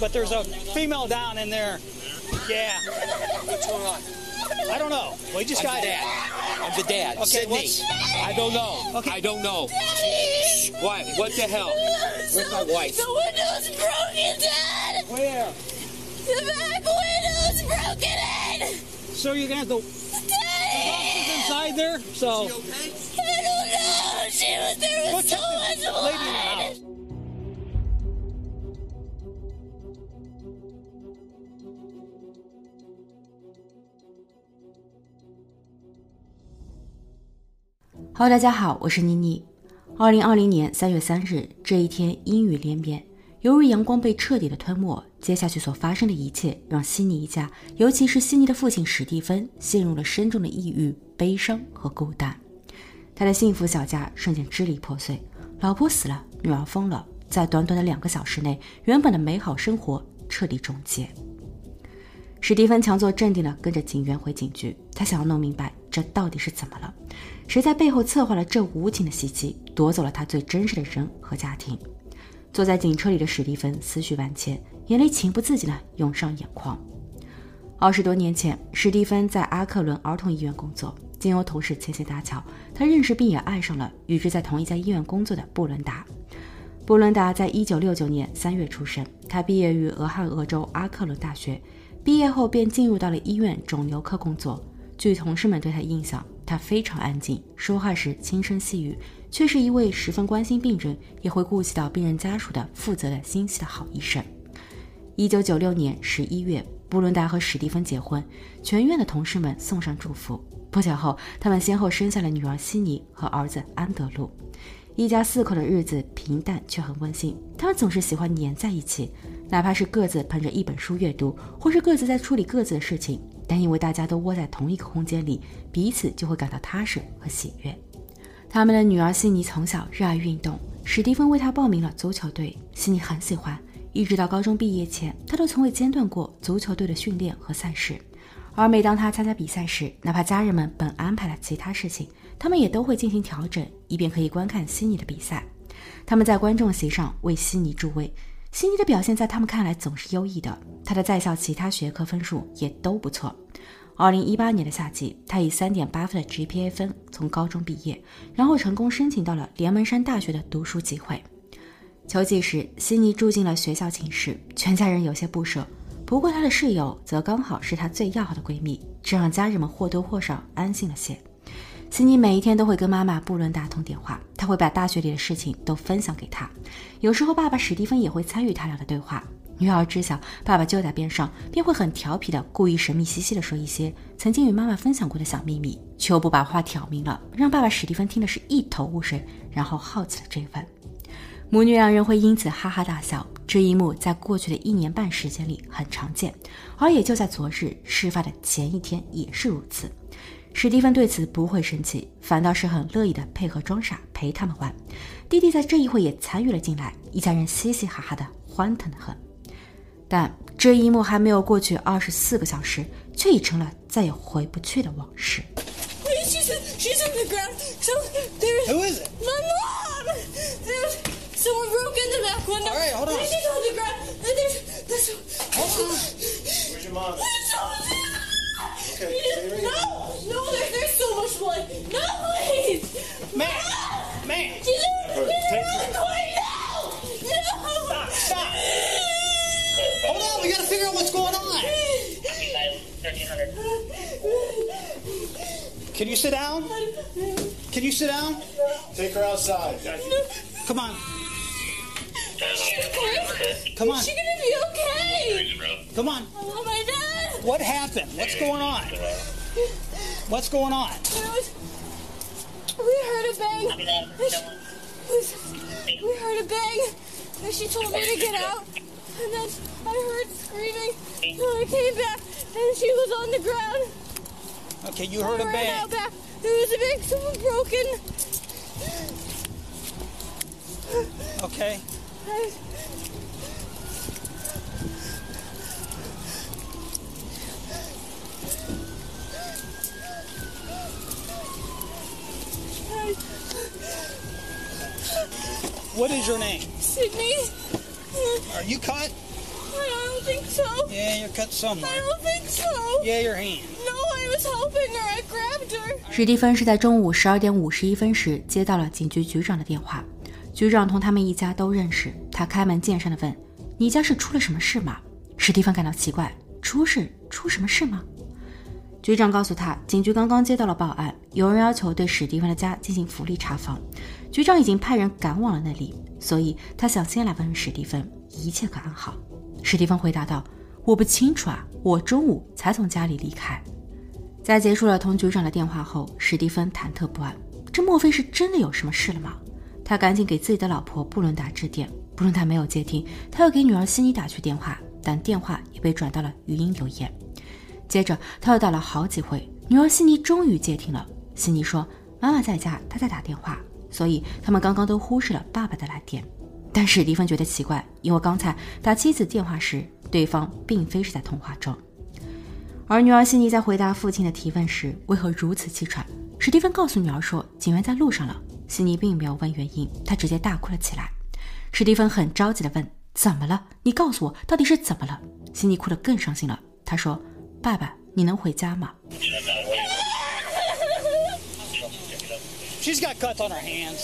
but there's a female down in there. Yeah. What's going on? I don't know. We just I'm got the dad. I'm the dad. Okay, Sydney. what's- I don't know. Okay. I don't know. Shh. What? What the hell? Where's my wife? The window's broken, Dad! Where? The back window's broken in! So you're gonna have to Daddy! inside there. So I don't know! She was, there go was check so much the lady in the blood! Hello，大家好，我是妮妮。二零二零年三月三日这一天，阴雨连绵，犹如阳光被彻底的吞没。接下去所发生的一切，让悉尼一家，尤其是悉尼的父亲史蒂芬，陷入了深重的抑郁、悲伤和孤单。他的幸福小家瞬间支离破碎，老婆死了，女儿疯了，在短短的两个小时内，原本的美好生活彻底终结。史蒂芬强作镇定地跟着警员回警局，他想要弄明白这到底是怎么了，谁在背后策划了这无情的袭击，夺走了他最真实的人和家庭。坐在警车里的史蒂芬思绪万千，眼泪情不自禁地涌上眼眶。二十多年前，史蒂芬在阿克伦儿童医院工作，经由同事牵线搭桥，他认识并也爱上了与之在同一家医院工作的布伦达。布伦达在一九六九年三月出生，他毕业于俄亥俄州阿克伦大学。毕业后便进入到了医院肿瘤科工作。据同事们对他印象，他非常安静，说话时轻声细语，却是一位十分关心病人，也会顾及到病人家属的负责的心细的好医生。一九九六年十一月，布伦达和史蒂芬结婚，全院的同事们送上祝福。不久后，他们先后生下了女儿悉尼和儿子安德鲁。一家四口的日子平淡却很温馨，他们总是喜欢黏在一起，哪怕是各自捧着一本书阅读，或是各自在处理各自的事情，但因为大家都窝在同一个空间里，彼此就会感到踏实和喜悦。他们的女儿悉尼从小热爱运动，史蒂芬为她报名了足球队，悉尼很喜欢，一直到高中毕业前，她都从未间断过足球队的训练和赛事。而每当他参加比赛时，哪怕家人们本安排了其他事情，他们也都会进行调整，以便可以观看悉尼的比赛。他们在观众席上为悉尼助威，悉尼的表现在他们看来总是优异的，他的在校其他学科分数也都不错。二零一八年的夏季，他以三点八分的 GPA 分从高中毕业，然后成功申请到了连门山大学的读书机会。秋季时，悉尼住进了学校寝室，全家人有些不舍。不过，她的室友则刚好是她最要好的闺蜜，这让家人们或多或少安心了些。悉尼每一天都会跟妈妈布伦达通电话，她会把大学里的事情都分享给她。有时候，爸爸史蒂芬也会参与他俩的对话。女儿知晓爸爸就在边上，便会很调皮的故意神秘兮兮的说一些曾经与妈妈分享过的小秘密，却不把话挑明了，让爸爸史蒂芬听的是一头雾水，然后好奇了这一份。母女两人会因此哈哈大笑，这一幕在过去的一年半时间里很常见，而也就在昨日事发的前一天也是如此。史蒂芬对此不会生气，反倒是很乐意的配合装傻陪他们玩。弟弟在这一会也参与了进来，一家人嘻嘻哈哈的欢腾的很。但这一幕还没有过去二十四个小时，却已成了再也回不去的往事。Wait, she's, she's on the ground. So there's Who is it? my mom. There's someone broke in the back window. All right, hold on. And she's on the ground. And there's there's Hold on. Where's your mom? there's so Okay, stay right no, no, there's, there's so much blood. No, please. Man, man. She's in, she's in take really quick. No. Stop, stop. Hold on, we gotta figure out what's going on. Can you sit down? Can you sit down? Take her outside. Come on, She's great. Come on, Is she gonna be okay? come on. Oh my dad. What happened? What's going on? What's going on? Was, we heard a bang. We heard a bang. And she told me to get out. And then I heard screaming. So I came back and she was on the ground. Okay, you heard a I ran bang. out back. There was a bang. Someone broken. Okay. I, I, What is your name? Sydney. Are you cut? I don't think so. Yeah, you're cut somewhere. I don't think so. Yeah, your hand. No, I was helping her. I grabbed her. 史蒂芬是在中午十二点五十一分时接到了警局局长的电话，局长同他们一家都认识。他开门见山地问：“你家是出了什么事吗？”史蒂芬感到奇怪：“出事？出什么事吗？”局长告诉他，警局刚刚接到了报案，有人要求对史蒂芬的家进行福利查房，局长已经派人赶往了那里，所以他想先来问问史蒂芬一切可安好。史蒂芬回答道：“我不清楚啊，我中午才从家里离开。”在结束了同局长的电话后，史蒂芬忐忑不安，这莫非是真的有什么事了吗？他赶紧给自己的老婆布伦达致电，布伦达没有接听，他又给女儿悉尼打去电话，但电话也被转到了语音留言。接着他又打了好几回，女儿悉尼终于接听了。悉尼说：“妈妈在家，她在打电话。”所以他们刚刚都忽视了爸爸的来电。但史蒂芬觉得奇怪，因为刚才打妻子电话时，对方并非是在通话中。而女儿悉尼在回答父亲的提问时，为何如此气喘？史蒂芬告诉女儿说：“警员在路上了。”悉尼并没有问原因，她直接大哭了起来。史蒂芬很着急地问：“怎么了？你告诉我，到底是怎么了？”悉尼哭得更伤心了。她说：“爸爸，你能回家吗？” She's got cuts on her hands.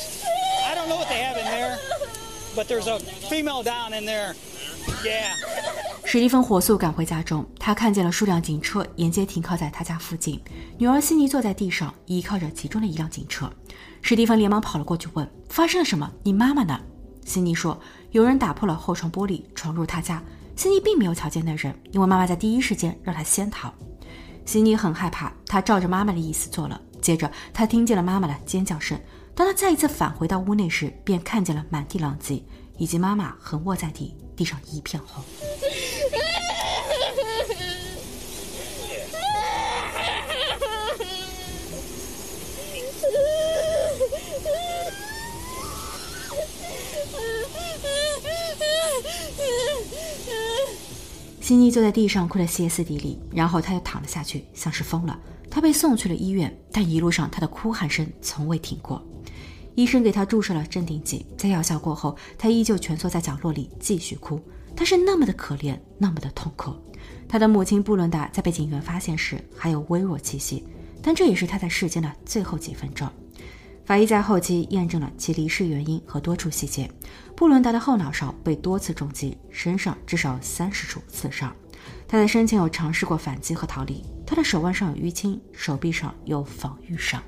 I don't know what they have in there, but there's a female down in there. Yeah. 史蒂芬火速赶回家中，他看见了数辆警车沿街停靠在他家附近。女儿悉尼坐在地上，依靠着其中的一辆警车。史蒂芬连忙跑了过去，问：“发生了什么？你妈妈呢？”悉尼说：“有人打破了后窗玻璃，闯入他家。悉尼并没有瞧见那人，因为妈妈在第一时间让他先逃。”悉尼很害怕，他照着妈妈的意思做了。接着，他听见了妈妈的尖叫声。当他再一次返回到屋内时，便看见了满地狼藉，以及妈妈横卧在地，地上一片红。辛妮坐在地上哭得歇斯底里，然后他又躺了下去，像是疯了。他被送去了医院，但一路上他的哭喊声从未停过。医生给他注射了镇定剂，在药效过后，他依旧蜷缩在角落里继续哭。他是那么的可怜，那么的痛苦。他的母亲布伦达在被警员发现时还有微弱气息，但这也是他在世间的最后几分钟。法医在后期验证了其离世原因和多处细节。布伦达的后脑勺被多次重击，身上至少三十处刺伤。他在生前有尝试过反击和逃离。他的手腕上有淤青，手臂上有防御伤。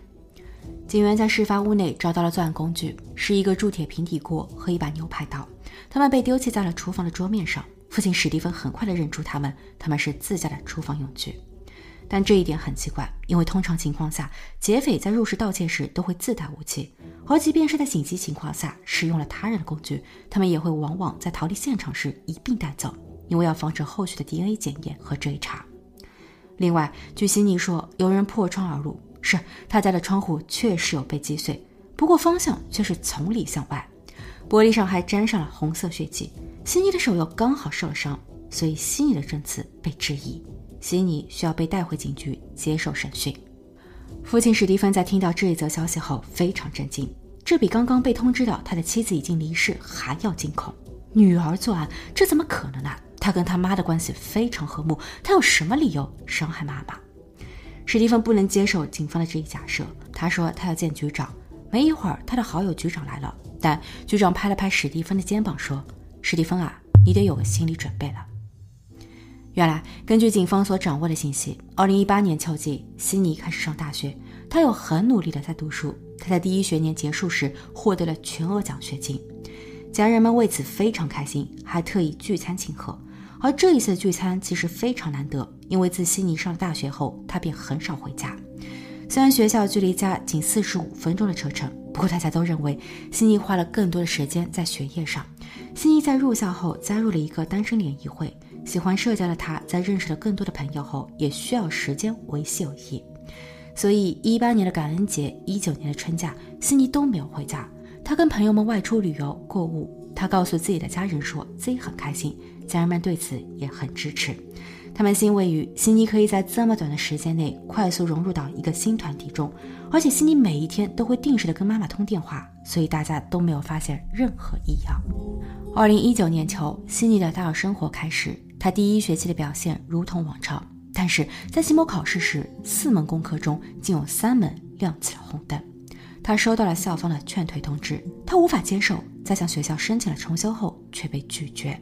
警员在事发屋内找到了作案工具，是一个铸铁平底锅和一把牛排刀。他们被丢弃在了厨房的桌面上。父亲史蒂芬很快地认出他们，他们是自家的厨房用具。但这一点很奇怪，因为通常情况下，劫匪在入室盗窃时都会自带武器，而即便是在紧急情况下使用了他人的工具，他们也会往往在逃离现场时一并带走，因为要防止后续的 DNA 检验和追查。另外，据悉尼说，有人破窗而入，是他家的窗户确实有被击碎，不过方向却是从里向外，玻璃上还沾上了红色血迹。悉尼的手又刚好受了伤，所以悉尼的证词被质疑。悉尼需要被带回警局接受审讯。父亲史蒂芬在听到这一则消息后非常震惊，这比刚刚被通知到他的妻子已经离世还要惊恐。女儿作案，这怎么可能呢？他跟他妈的关系非常和睦，他有什么理由伤害妈妈？史蒂芬不能接受警方的这一假设，他说他要见局长。没一会儿，他的好友局长来了，但局长拍了拍史蒂芬的肩膀说：“史蒂芬啊，你得有个心理准备了。”原来，根据警方所掌握的信息，二零一八年秋季，悉尼开始上大学。他有很努力的在读书。他在第一学年结束时获得了全额奖学金，家人们为此非常开心，还特意聚餐庆贺。而这一次聚餐其实非常难得，因为自悉尼上了大学后，他便很少回家。虽然学校距离家仅四十五分钟的车程，不过大家都认为悉尼花了更多的时间在学业上。悉尼在入校后加入了一个单身联谊会。喜欢社交的他，在认识了更多的朋友后，也需要时间维系友谊。所以，一八年的感恩节、一九年的春假，悉尼都没有回家。他跟朋友们外出旅游、购物。他告诉自己的家人，说自己很开心，家人们对此也很支持。他们欣慰于悉尼可以在这么短的时间内快速融入到一个新团体中，而且悉尼每一天都会定时的跟妈妈通电话，所以大家都没有发现任何异样。二零一九年秋，悉尼的大二生活开始，他第一学期的表现如同往常，但是在期末考试时，四门功课中竟有三门亮起了红灯。他收到了校方的劝退通知，他无法接受，在向学校申请了重修后却被拒绝。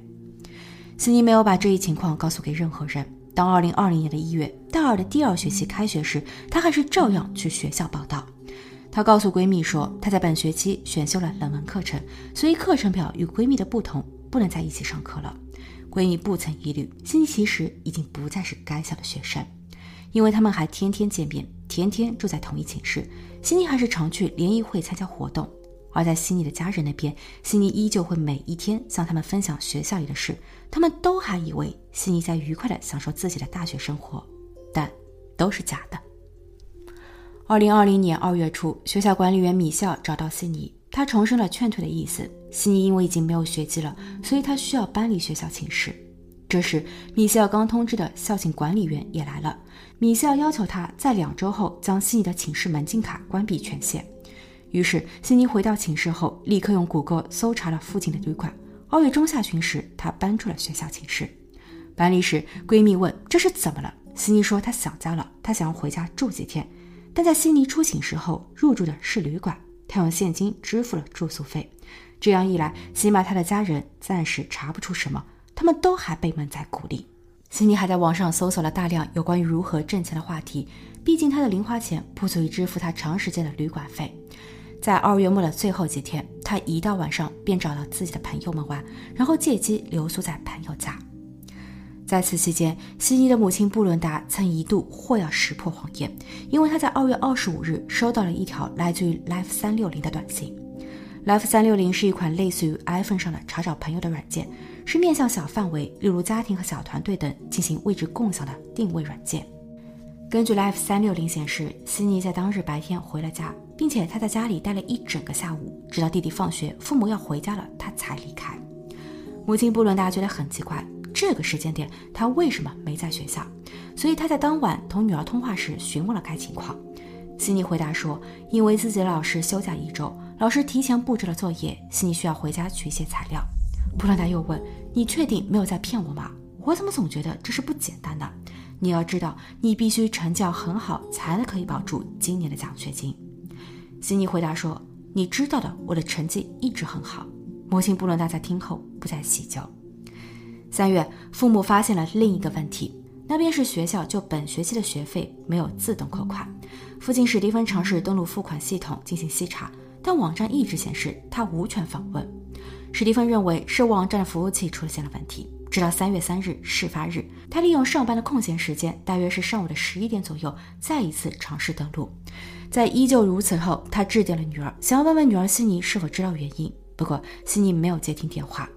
斯尼没有把这一情况告诉给任何人。当2020年的一月，大二的第二学期开学时，她还是照样去学校报道。她告诉闺蜜说，她在本学期选修了冷门课程，所以课程表与闺蜜的不同，不能在一起上课了。闺蜜不曾疑虑，悉尼其实已经不再是该校的学生，因为他们还天天见面，天天住在同一寝室。悉尼还是常去联谊会参加活动。而在悉尼的家人那边，悉尼依旧会每一天向他们分享学校里的事，他们都还以为悉尼在愉快地享受自己的大学生活，但都是假的。二零二零年二月初，学校管理员米校找到悉尼，他重申了劝退的意思。悉尼因为已经没有学籍了，所以他需要搬离学校寝室。这时，米歇尔刚通知的校寝管理员也来了，米歇尔要求他在两周后将悉尼的寝室门禁卡关闭权限。于是，悉尼回到寝室后，立刻用谷歌搜查了附近的旅馆。二月中下旬时，她搬出了学校寝室。搬离时，闺蜜问：“这是怎么了？”悉尼说：“她想家了，她想要回家住几天。”但在悉尼出寝室后，入住的是旅馆，她用现金支付了住宿费。这样一来，起码他的家人暂时查不出什么，他们都还被蒙在鼓里。悉尼还在网上搜索了大量有关于如何挣钱的话题，毕竟她的零花钱不足以支付她长时间的旅馆费。在二月末的最后几天，他一到晚上便找到自己的朋友们玩，然后借机留宿在朋友家。在此期间，悉尼的母亲布伦达曾一度或要识破谎言，因为她在二月二十五日收到了一条来自于 Life 三六零的短信。Life 三六零是一款类似于 iPhone 上的查找朋友的软件，是面向小范围，例如家庭和小团队等进行位置共享的定位软件。根据 Life 三六零显示，悉尼在当日白天回了家，并且他在家里待了一整个下午，直到弟弟放学，父母要回家了，他才离开。母亲布伦达觉得很奇怪，这个时间点他为什么没在学校？所以他在当晚同女儿通话时询问了该情况。悉尼回答说，因为自己的老师休假一周，老师提前布置了作业，悉尼需要回家取一些材料。布伦达又问：“你确定没有在骗我吗？我怎么总觉得这是不简单的？”你要知道，你必须成绩很好，才能可以保住今年的奖学金。悉尼回答说：“你知道的，我的成绩一直很好。”母亲布伦达在听后不再细究。三月，父母发现了另一个问题，那便是学校就本学期的学费没有自动扣款。父亲史蒂芬尝试登录付款系统进行细查，但网站一直显示他无权访问。史蒂芬认为是网站的服务器出现了问题。直到三月三日事发日，他利用上班的空闲时间，大约是上午的十一点左右，再一次尝试登录。在依旧如此后，他致电了女儿，想要问问女儿悉尼是否知道原因。不过悉尼没有接听电话。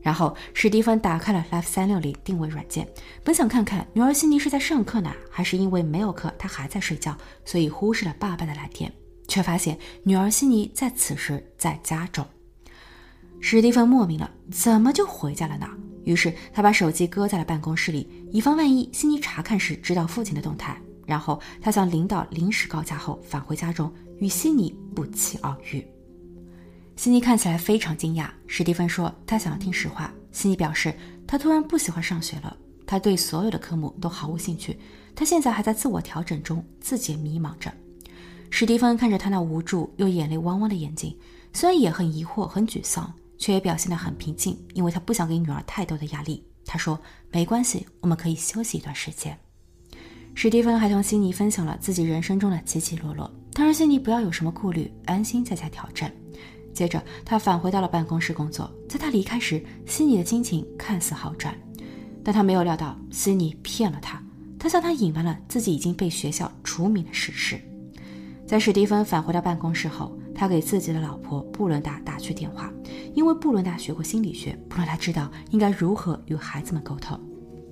然后史蒂芬打开了 Life 三六零定位软件，本想看看女儿悉尼是在上课呢，还是因为没有课她还在睡觉，所以忽视了爸爸的来电，却发现女儿悉尼在此时在家中。史蒂芬莫名了，怎么就回家了呢？于是他把手机搁在了办公室里，以防万一悉尼查看时知道父亲的动态。然后他向领导临时告假后返回家中，与悉尼不期而遇。悉尼看起来非常惊讶。史蒂芬说他想要听实话。悉尼表示他突然不喜欢上学了，他对所有的科目都毫无兴趣。他现在还在自我调整中，自己迷茫着。史蒂芬看着他那无助又眼泪汪汪的眼睛，虽然也很疑惑、很沮丧。却也表现得很平静，因为他不想给女儿太多的压力。他说：“没关系，我们可以休息一段时间。”史蒂芬还同悉尼分享了自己人生中的起起落落，他让悉尼不要有什么顾虑，安心在家调整。接着，他返回到了办公室工作。在他离开时，悉尼的心情看似好转，但他没有料到悉尼骗了他。他向他隐瞒了自己已经被学校除名的事实。在史蒂芬返回到办公室后，他给自己的老婆布伦达打去电话。因为布伦达学过心理学，布伦达知道应该如何与孩子们沟通，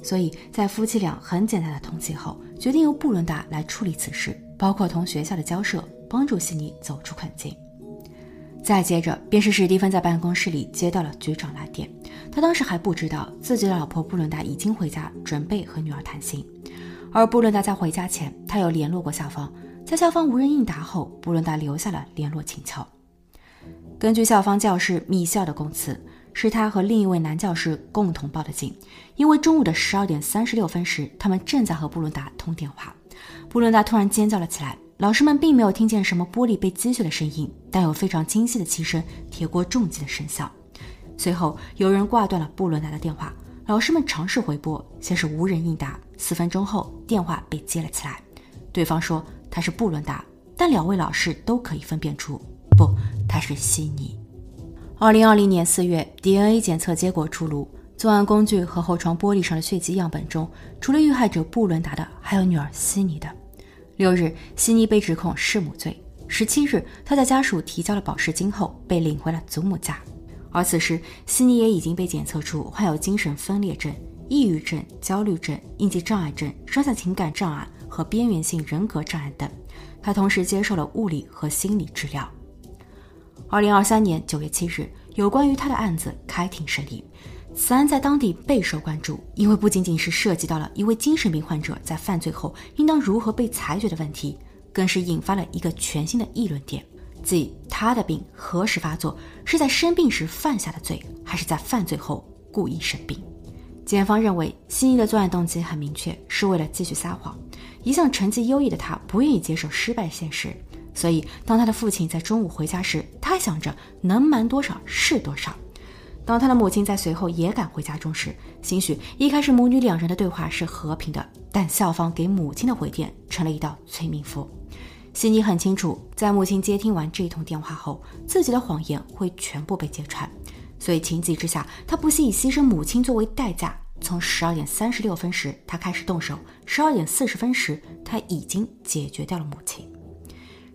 所以在夫妻俩很简单的通气后，决定由布伦达来处理此事，包括同学校的交涉，帮助悉尼走出困境。再接着，便是史蒂芬在办公室里接到了局长来电，他当时还不知道自己的老婆布伦达已经回家，准备和女儿谈心。而布伦达在回家前，他有联络过校方，在校方无人应答后，布伦达留下了联络请求。根据校方教师米歇尔的供词，是他和另一位男教师共同报的警，因为中午的十二点三十六分时，他们正在和布伦达通电话，布伦达突然尖叫了起来。老师们并没有听见什么玻璃被击碎的声音，但有非常清晰的气声、铁锅重击的声响。随后，有人挂断了布伦达的电话，老师们尝试回拨，先是无人应答。四分钟后，电话被接了起来，对方说他是布伦达，但两位老师都可以分辨出，不，他是悉尼。二零二零年四月，DNA 检测结果出炉，作案工具和后窗玻璃上的血迹样本中，除了遇害者布伦达的，还有女儿悉尼的。六日，悉尼被指控弑母罪。十七日，他在家属提交了保释金后，被领回了祖母家。而此时，悉尼也已经被检测出患有精神分裂症、抑郁症、焦虑症、应激障碍症、双向情感障碍和边缘性人格障碍等。他同时接受了物理和心理治疗。二零二三年九月七日，有关于他的案子开庭审理。此案在当地备受关注，因为不仅仅是涉及到了一位精神病患者在犯罪后应当如何被裁决的问题，更是引发了一个全新的议论点，即他的病何时发作，是在生病时犯下的罪，还是在犯罪后故意生病？检方认为，悉尼的作案动机很明确，是为了继续撒谎。一向成绩优异的他，不愿意接受失败现实，所以当他的父亲在中午回家时，他想着能瞒多少是多少。当他的母亲在随后也赶回家中时，兴许一开始母女两人的对话是和平的，但校方给母亲的回电成了一道催命符。悉尼很清楚，在母亲接听完这一通电话后，自己的谎言会全部被揭穿，所以情急之下，他不惜以牺牲母亲作为代价。从十二点三十六分时，他开始动手；十二点四十分时，他已经解决掉了母亲。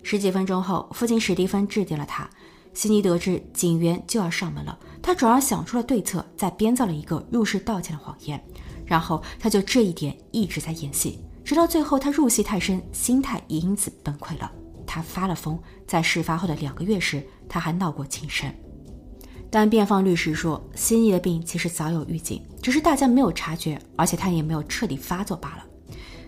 十几分钟后，父亲史蒂芬致电了他。悉尼得知警员就要上门了。他转而想出了对策，再编造了一个入室盗窃的谎言，然后他就这一点一直在演戏，直到最后他入戏太深，心态也因此崩溃了。他发了疯，在事发后的两个月时，他还闹过轻生。但辩方律师说，悉尼的病其实早有预警，只是大家没有察觉，而且他也没有彻底发作罢了。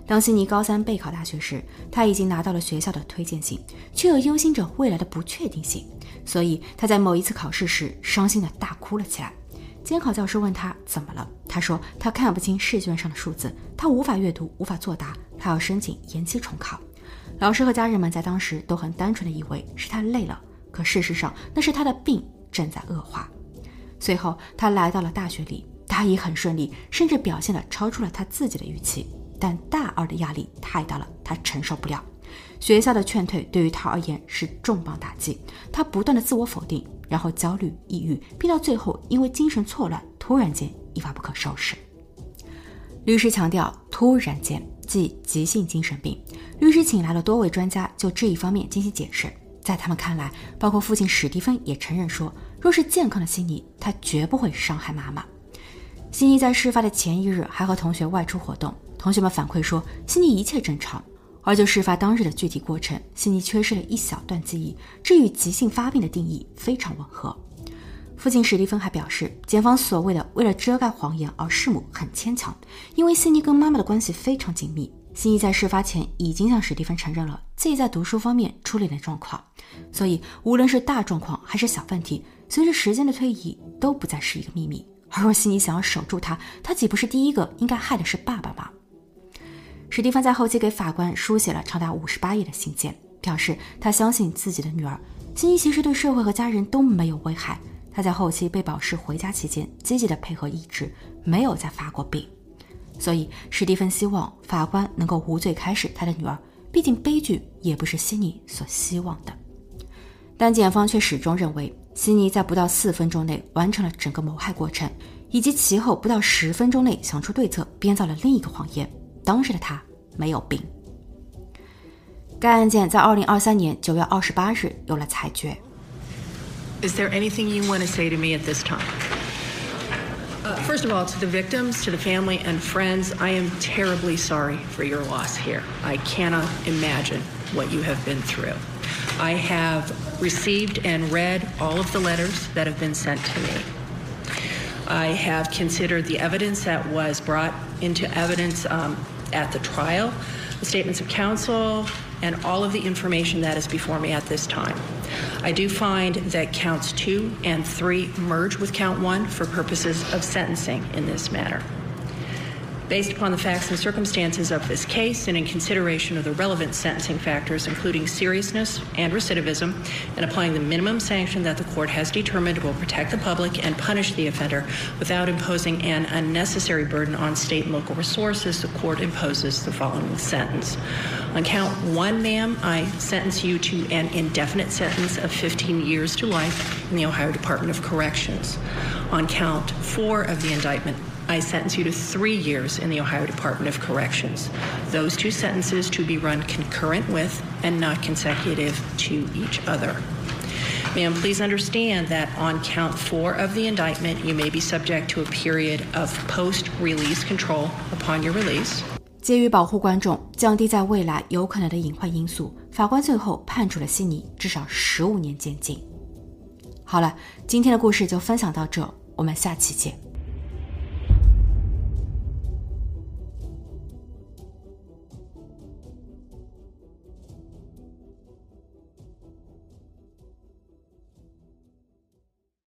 当悉尼高三备考大学时，他已经拿到了学校的推荐信，却又忧心着未来的不确定性，所以他在某一次考试时伤心的大哭了起来。监考教师问他怎么了，他说他看不清试卷上的数字，他无法阅读，无法作答，他要申请延期重考。老师和家人们在当时都很单纯的以为是他累了，可事实上那是他的病正在恶化。随后他来到了大学里，他也很顺利，甚至表现的超出了他自己的预期。但大二的压力太大了，他承受不了。学校的劝退对于他而言是重磅打击，他不断的自我否定，然后焦虑、抑郁，并到最后因为精神错乱，突然间一发不可收拾。律师强调，突然间即急性精神病。律师请来了多位专家就这一方面进行解释。在他们看来，包括父亲史蒂芬也承认说，若是健康的悉尼，他绝不会伤害妈妈。悉尼在事发的前一日还和同学外出活动。同学们反馈说，悉尼一切正常，而就事发当日的具体过程，悉尼缺失了一小段记忆，这与急性发病的定义非常吻合。父亲史蒂芬还表示，检方所谓的为了遮盖谎言而弑母很牵强，因为悉尼跟妈妈的关系非常紧密。悉尼在事发前已经向史蒂芬承认了自己在读书方面出了点状况，所以无论是大状况还是小问题，随着时间的推移都不再是一个秘密。而若悉尼想要守住他，他岂不是第一个应该害的是爸爸吗？史蒂芬在后期给法官书写了长达五十八页的信件，表示他相信自己的女儿悉尼其实对社会和家人都没有危害。他在后期被保释回家期间积极的配合医治，没有再发过病。所以史蒂芬希望法官能够无罪开释他的女儿，毕竟悲剧也不是悉尼所希望的。但检方却始终认为悉尼在不到四分钟内完成了整个谋害过程，以及其后不到十分钟内想出对策编造了另一个谎言。当时的他没有病。该案件在二零二三年九月二十八日有了裁决。Is there anything you want to say to me at this time? Uh, first of all, to the victims, to the family and friends, I am terribly sorry for your loss here. I cannot imagine what you have been through. I have received and read all of the letters that have been sent to me. I have considered the evidence that was brought into evidence um, at the trial, the statements of counsel, and all of the information that is before me at this time. I do find that counts two and three merge with count one for purposes of sentencing in this matter. Based upon the facts and circumstances of this case and in consideration of the relevant sentencing factors, including seriousness and recidivism, and applying the minimum sanction that the court has determined will protect the public and punish the offender without imposing an unnecessary burden on state and local resources, the court imposes the following sentence. On count one, ma'am, I sentence you to an indefinite sentence of 15 years to life in the Ohio Department of Corrections. On count four of the indictment, I sentence you to three years in the Ohio Department of Corrections. Those two sentences to be run concurrent with and not consecutive to each other. Ma'am, please understand that on count four of the indictment, you may be subject to a period of post release control upon your release. 基于保护观众，降低在未来有可能的隐患因素，法官最后判处了悉尼至少十五年监禁。好了，今天的故事就分享到这，我们下期见。